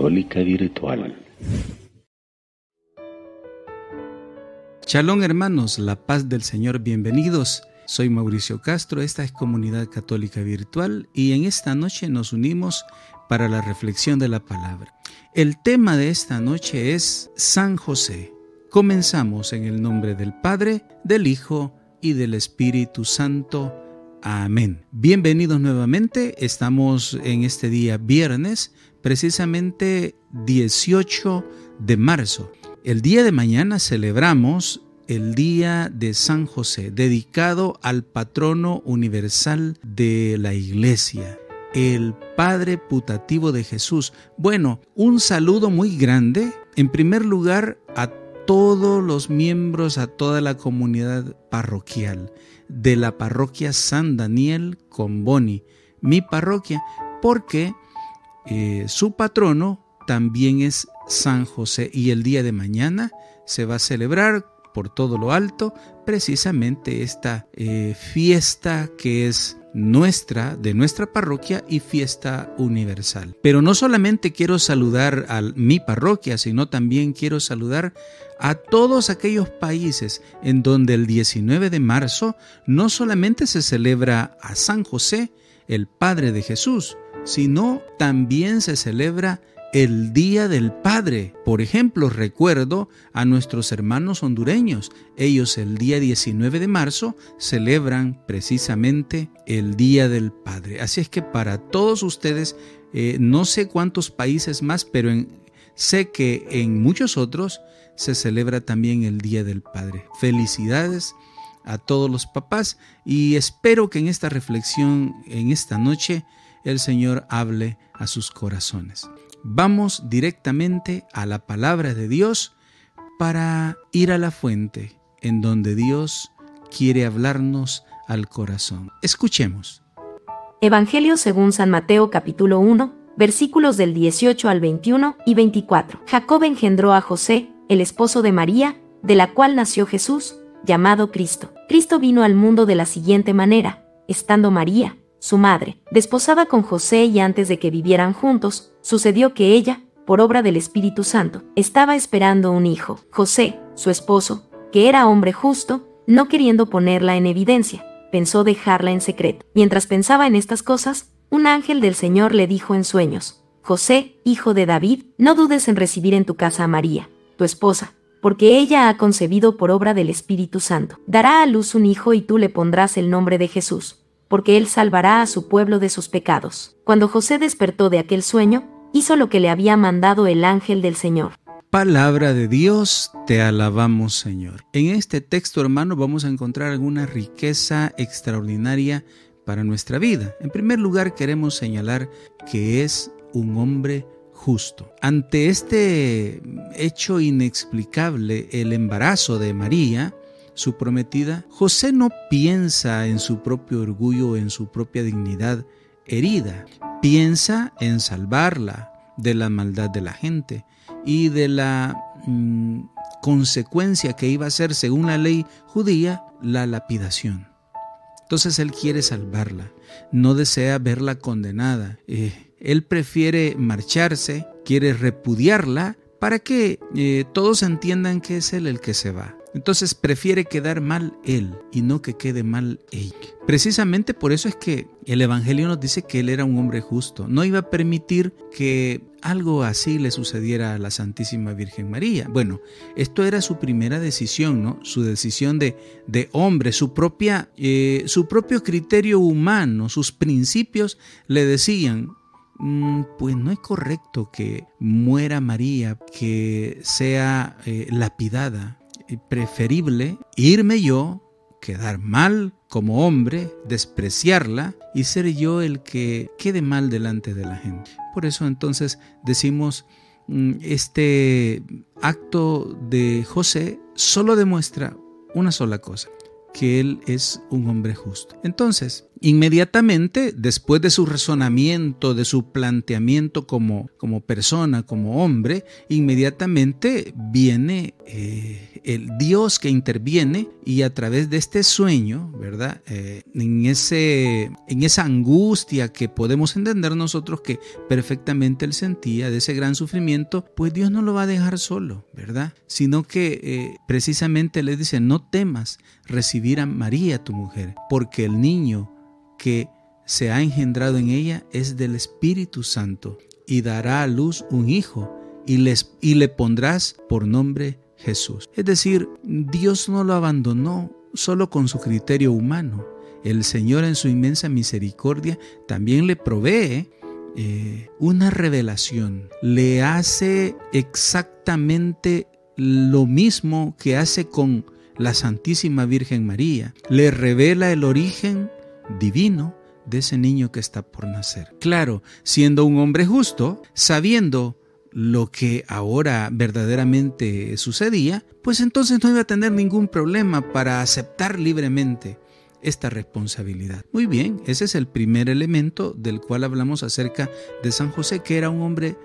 Católica Virtual. Shalom hermanos, la paz del Señor, bienvenidos. Soy Mauricio Castro, esta es Comunidad Católica Virtual y en esta noche nos unimos para la reflexión de la palabra. El tema de esta noche es San José. Comenzamos en el nombre del Padre, del Hijo y del Espíritu Santo. Amén. Bienvenidos nuevamente. Estamos en este día viernes, precisamente 18 de marzo. El día de mañana celebramos el Día de San José, dedicado al patrono universal de la Iglesia, el Padre putativo de Jesús. Bueno, un saludo muy grande, en primer lugar, a todos los miembros, a toda la comunidad parroquial de la parroquia San Daniel con Boni, mi parroquia, porque eh, su patrono también es San José y el día de mañana se va a celebrar por todo lo alto precisamente esta eh, fiesta que es nuestra, de nuestra parroquia y fiesta universal. Pero no solamente quiero saludar a mi parroquia, sino también quiero saludar a todos aquellos países en donde el 19 de marzo no solamente se celebra a San José, el Padre de Jesús, sino también se celebra el Día del Padre. Por ejemplo, recuerdo a nuestros hermanos hondureños. Ellos el día 19 de marzo celebran precisamente el Día del Padre. Así es que para todos ustedes, eh, no sé cuántos países más, pero sé que en muchos otros se celebra también el Día del Padre. Felicidades a todos los papás y espero que en esta reflexión, en esta noche, el Señor hable a sus corazones vamos directamente a la palabra de Dios para ir a la fuente en donde Dios quiere hablarnos al corazón. Escuchemos. Evangelio según San Mateo capítulo 1, versículos del 18 al 21 y 24. Jacob engendró a José, el esposo de María, de la cual nació Jesús, llamado Cristo. Cristo vino al mundo de la siguiente manera, estando María, su madre, desposada con José y antes de que vivieran juntos, sucedió que ella, por obra del Espíritu Santo, estaba esperando un hijo. José, su esposo, que era hombre justo, no queriendo ponerla en evidencia, pensó dejarla en secreto. Mientras pensaba en estas cosas, un ángel del Señor le dijo en sueños, José, hijo de David, no dudes en recibir en tu casa a María, tu esposa, porque ella ha concebido por obra del Espíritu Santo. Dará a luz un hijo y tú le pondrás el nombre de Jesús porque él salvará a su pueblo de sus pecados. Cuando José despertó de aquel sueño, hizo lo que le había mandado el ángel del Señor. Palabra de Dios, te alabamos Señor. En este texto hermano vamos a encontrar alguna riqueza extraordinaria para nuestra vida. En primer lugar queremos señalar que es un hombre justo. Ante este hecho inexplicable, el embarazo de María, su prometida, José no piensa en su propio orgullo, en su propia dignidad herida, piensa en salvarla de la maldad de la gente y de la mm, consecuencia que iba a ser, según la ley judía, la lapidación. Entonces él quiere salvarla, no desea verla condenada. Eh, él prefiere marcharse, quiere repudiarla para que eh, todos entiendan que es él el que se va. Entonces prefiere quedar mal él y no que quede mal ella. Precisamente por eso es que el Evangelio nos dice que él era un hombre justo. No iba a permitir que algo así le sucediera a la Santísima Virgen María. Bueno, esto era su primera decisión, ¿no? Su decisión de, de hombre, su, propia, eh, su propio criterio humano, sus principios le decían, mm, pues no es correcto que muera María, que sea eh, lapidada preferible irme yo, quedar mal como hombre, despreciarla y ser yo el que quede mal delante de la gente. Por eso entonces decimos, mm, este acto de José solo demuestra una sola cosa, que él es un hombre justo. Entonces, Inmediatamente, después de su razonamiento, de su planteamiento como, como persona, como hombre, inmediatamente viene eh, el Dios que interviene y a través de este sueño, ¿verdad? Eh, en, ese, en esa angustia que podemos entender nosotros que perfectamente él sentía de ese gran sufrimiento, pues Dios no lo va a dejar solo, ¿verdad? Sino que eh, precisamente le dice, no temas recibir a María, tu mujer, porque el niño que se ha engendrado en ella es del Espíritu Santo y dará a luz un hijo y, les, y le pondrás por nombre Jesús. Es decir, Dios no lo abandonó solo con su criterio humano. El Señor en su inmensa misericordia también le provee eh, una revelación. Le hace exactamente lo mismo que hace con la Santísima Virgen María. Le revela el origen divino de ese niño que está por nacer. Claro, siendo un hombre justo, sabiendo lo que ahora verdaderamente sucedía, pues entonces no iba a tener ningún problema para aceptar libremente esta responsabilidad. Muy bien, ese es el primer elemento del cual hablamos acerca de San José, que era un hombre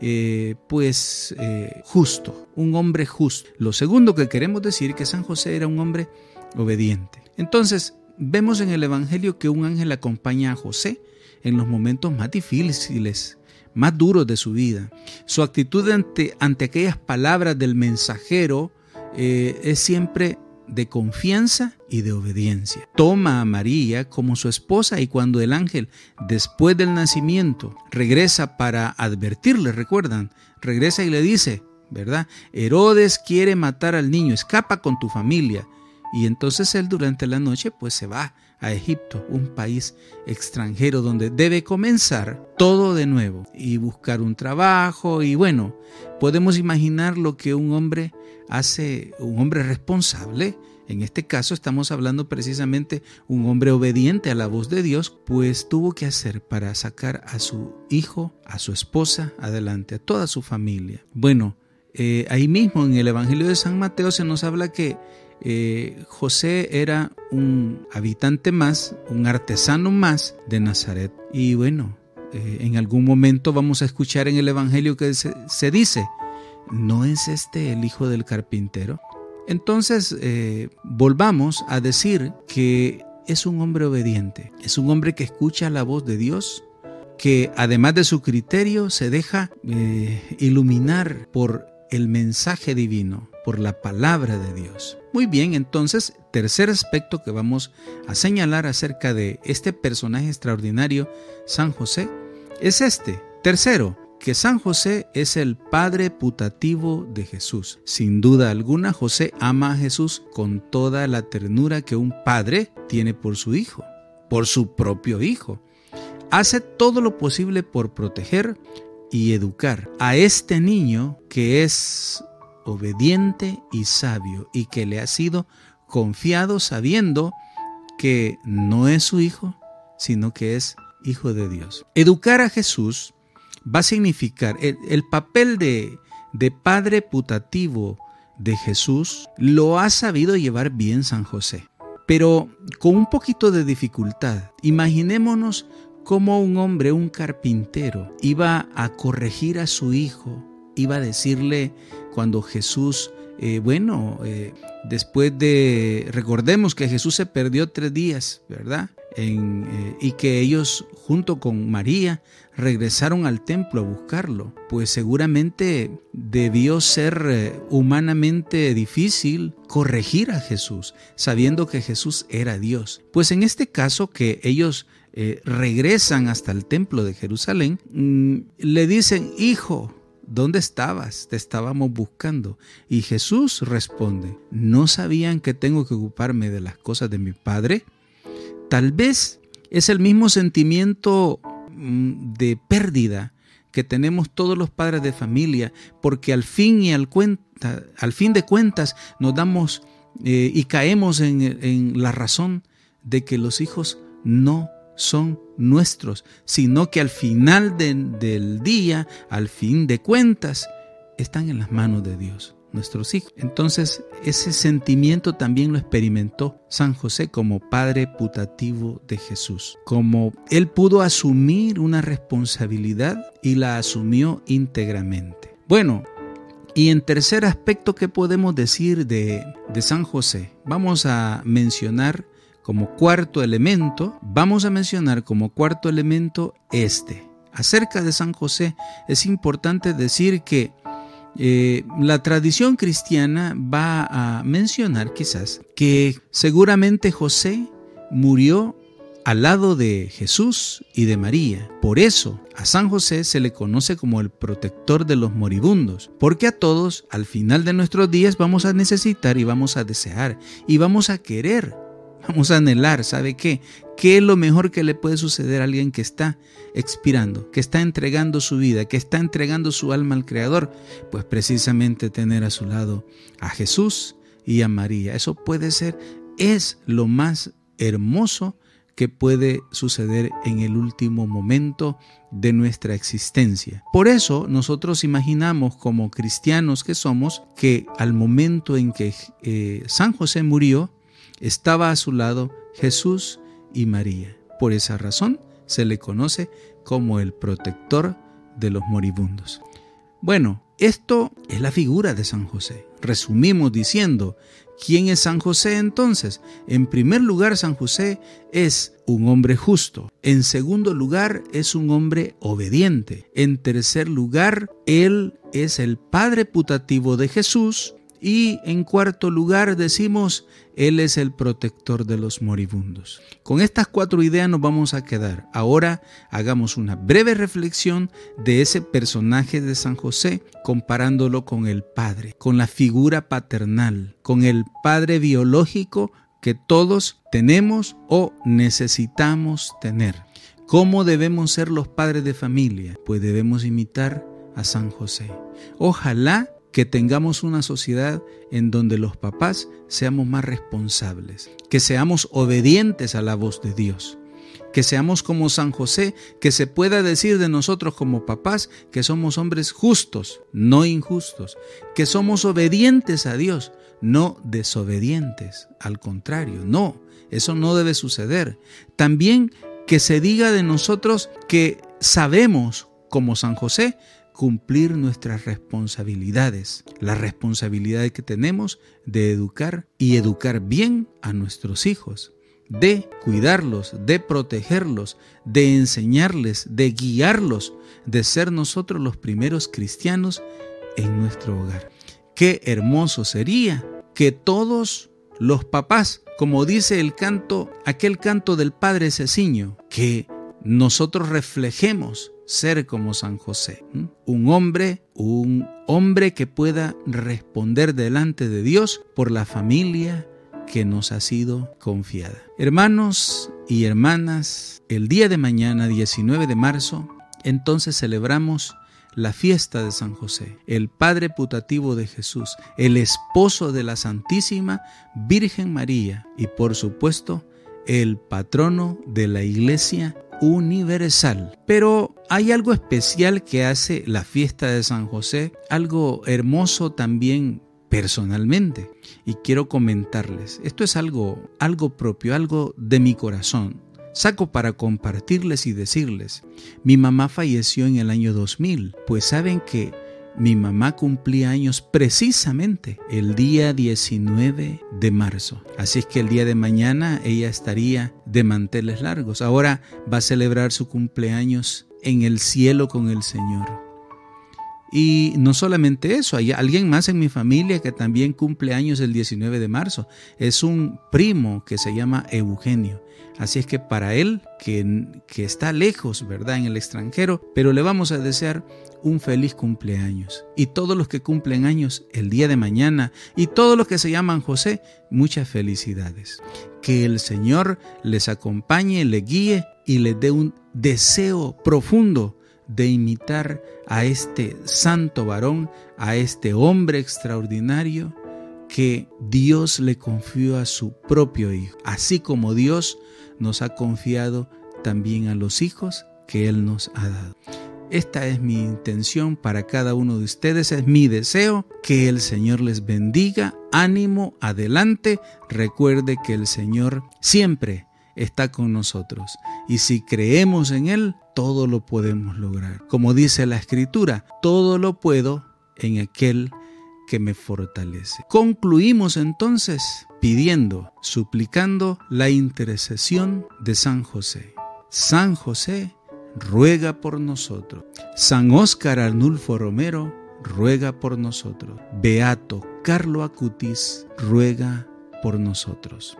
eh, pues eh, justo, un hombre justo. Lo segundo que queremos decir que San José era un hombre obediente. Entonces, vemos en el Evangelio que un ángel acompaña a José en los momentos más difíciles, más duros de su vida. Su actitud ante, ante aquellas palabras del mensajero eh, es siempre de confianza y de obediencia. Toma a María como su esposa y cuando el ángel, después del nacimiento, regresa para advertirle, recuerdan, regresa y le dice, ¿verdad? Herodes quiere matar al niño, escapa con tu familia. Y entonces él durante la noche pues se va a Egipto, un país extranjero donde debe comenzar todo de nuevo y buscar un trabajo y bueno, podemos imaginar lo que un hombre hace, un hombre responsable, en este caso estamos hablando precisamente un hombre obediente a la voz de Dios, pues tuvo que hacer para sacar a su hijo, a su esposa adelante, a toda su familia. Bueno, eh, ahí mismo en el Evangelio de San Mateo se nos habla que eh, José era un habitante más, un artesano más de Nazaret. Y bueno, eh, en algún momento vamos a escuchar en el Evangelio que se, dice, ¿no es este el hijo del carpintero? Entonces, eh, volvamos a decir que es un hombre obediente, es un hombre que escucha la voz de Dios, que además de su criterio se deja iluminar por el mensaje divino, por la palabra de Dios. Muy bien, entonces, tercer aspecto que vamos a señalar acerca de este personaje extraordinario, San José, es este. Tercero, que San José es el padre putativo de Jesús. Sin duda alguna, José ama a Jesús con toda la ternura que un padre tiene por su hijo, por su propio hijo. Hace todo lo posible por proteger y educar a este niño que es obediente y sabio y que le ha sido confiado sabiendo que no es su hijo, sino que es hijo de Dios. Educar a Jesús va a significar el, papel de, de padre putativo de Jesús, lo ha sabido llevar bien San José, pero con un poquito de dificultad. Imaginémonos cómo un hombre, un carpintero, iba a corregir a su hijo, iba a decirle cuando Jesús, eh, bueno, eh, después de, recordemos que Jesús se perdió tres días, ¿verdad? Eh, y que ellos junto con María regresaron al templo a buscarlo, pues seguramente debió ser humanamente difícil corregir a Jesús, sabiendo que Jesús era Dios. Pues en este caso que ellos regresan hasta el templo de Jerusalén, mm, le dicen, hijo, ¿Dónde estabas? Te estábamos buscando. Y Jesús responde, ¿no sabían que tengo que ocuparme de las cosas de mi Padre? Tal vez es el mismo sentimiento mm, de pérdida que tenemos todos los padres de familia, porque al fin y al, cuenta, al fin de cuentas nos damos eh, y caemos en, en la razón de que los hijos no son nuestros, sino que al final del día, al fin de cuentas, están en las manos de Dios. nuestros hijos. Entonces, ese sentimiento también lo experimentó San José como padre putativo de Jesús, como él pudo asumir una responsabilidad y la asumió íntegramente. Bueno, y en tercer aspecto, ¿qué podemos decir de, de San José? Vamos a mencionar como cuarto elemento, vamos a mencionar como cuarto elemento este. Acerca de San José es importante decir que eh, la tradición cristiana va a mencionar quizás que seguramente José murió al lado de Jesús y de María. Por eso a San José se le conoce como el protector de los moribundos, porque a todos al final de nuestros días vamos a necesitar y vamos a desear y vamos a querer Vamos a anhelar, ¿sabe qué? ¿Qué es lo mejor que le puede suceder a alguien que está expirando, que está entregando su vida, que está entregando su alma al Creador? Pues precisamente tener a su lado a Jesús y a María. Eso puede ser, es lo más hermoso que puede suceder en el último momento de nuestra existencia. Por eso nosotros imaginamos como cristianos que somos que al momento en que eh, San José murió, estaba a su lado Jesús y María. Por esa razón se le conoce como el protector de los moribundos. Bueno, esto es la figura de San José. Resumimos diciendo, ¿quién es San José entonces? En primer lugar, San José es un hombre justo. En segundo lugar, es un hombre obediente. En tercer lugar, él es el padre putativo de Jesús y en cuarto lugar decimos, Él es el protector de los moribundos. Con estas cuatro ideas nos vamos a quedar. Ahora hagamos una breve reflexión de ese personaje de San José, comparándolo con el Padre, con la figura paternal, con el Padre biológico que todos tenemos o necesitamos tener. ¿Cómo debemos ser los padres de familia? Pues debemos imitar a San José. Ojalá que tengamos una sociedad en donde los papás seamos más responsables, que seamos obedientes a la voz de Dios, que seamos como San José, que se pueda decir de nosotros como papás que somos hombres justos, no injustos, que somos obedientes a Dios, no desobedientes, al contrario, no, eso no debe suceder. También que se diga de nosotros que sabemos, como San José, cumplir nuestras responsabilidades, la responsabilidad que tenemos de educar y educar bien a nuestros hijos, de cuidarlos, de protegerlos, de enseñarles, de guiarlos, de ser nosotros los primeros cristianos en nuestro hogar. Qué hermoso sería que todos los papás, como dice el canto, aquel canto del Padre Ceciño, que nosotros reflejemos ser como San José, un hombre, un hombre que pueda responder delante de Dios por la familia que nos ha sido confiada. Hermanos y hermanas, el día de mañana, 19 de marzo, entonces celebramos la fiesta de San José, el Padre putativo de Jesús, el esposo de la Santísima Virgen María y por supuesto el patrono de la Iglesia universal. Pero hay algo especial que hace la fiesta de San José, algo hermoso también personalmente y quiero comentarles. Esto es algo algo propio, algo de mi corazón. Saco para compartirles y decirles, mi mamá falleció en el año 2000, pues saben que mi mamá cumplía años precisamente el día 19 de marzo. Así es que el día de mañana ella estaría de manteles largos. Ahora va a celebrar su cumpleaños en el cielo con el Señor. Y no solamente eso, hay alguien más en mi familia que también cumple años el 19 de marzo. Es un primo que se llama Eugenio. Así es que para él, que, que está lejos, ¿verdad? En el extranjero, pero le vamos a desear un feliz cumpleaños. Y todos los que cumplen años el día de mañana y todos los que se llaman José, muchas felicidades. Que el Señor les acompañe, le guíe y les dé un deseo profundo de imitar a este santo varón, a este hombre extraordinario que Dios le confió a su propio Hijo, así como Dios nos ha confiado también a los hijos que Él nos ha dado. Esta es mi intención para cada uno de ustedes, es mi deseo que el Señor les bendiga, ánimo, adelante. Recuerde que el Señor siempre está con nosotros y si creemos en Él, todo lo podemos lograr. Como dice la Escritura, todo lo puedo en aquel que me fortalece. Concluimos entonces pidiendo, suplicando la intercesión de San José. San José, ruega por nosotros. San Óscar Arnulfo Romero, ruega por nosotros. Beato Carlo Acutis, ruega por nosotros.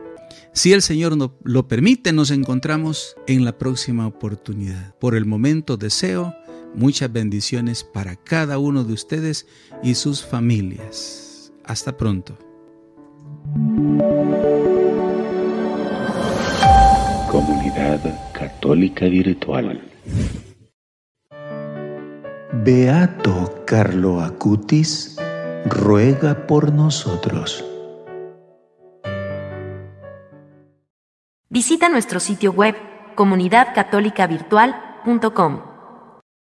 Si el Señor lo permite, nos encontramos en la próxima oportunidad. Por el momento deseo muchas bendiciones para cada uno de ustedes y sus familias. Hasta pronto. Comunidad Católica Virtual. Beato Carlo Acutis, ruega por nosotros. Visita nuestro sitio web comunidadcatolicavirtual.com.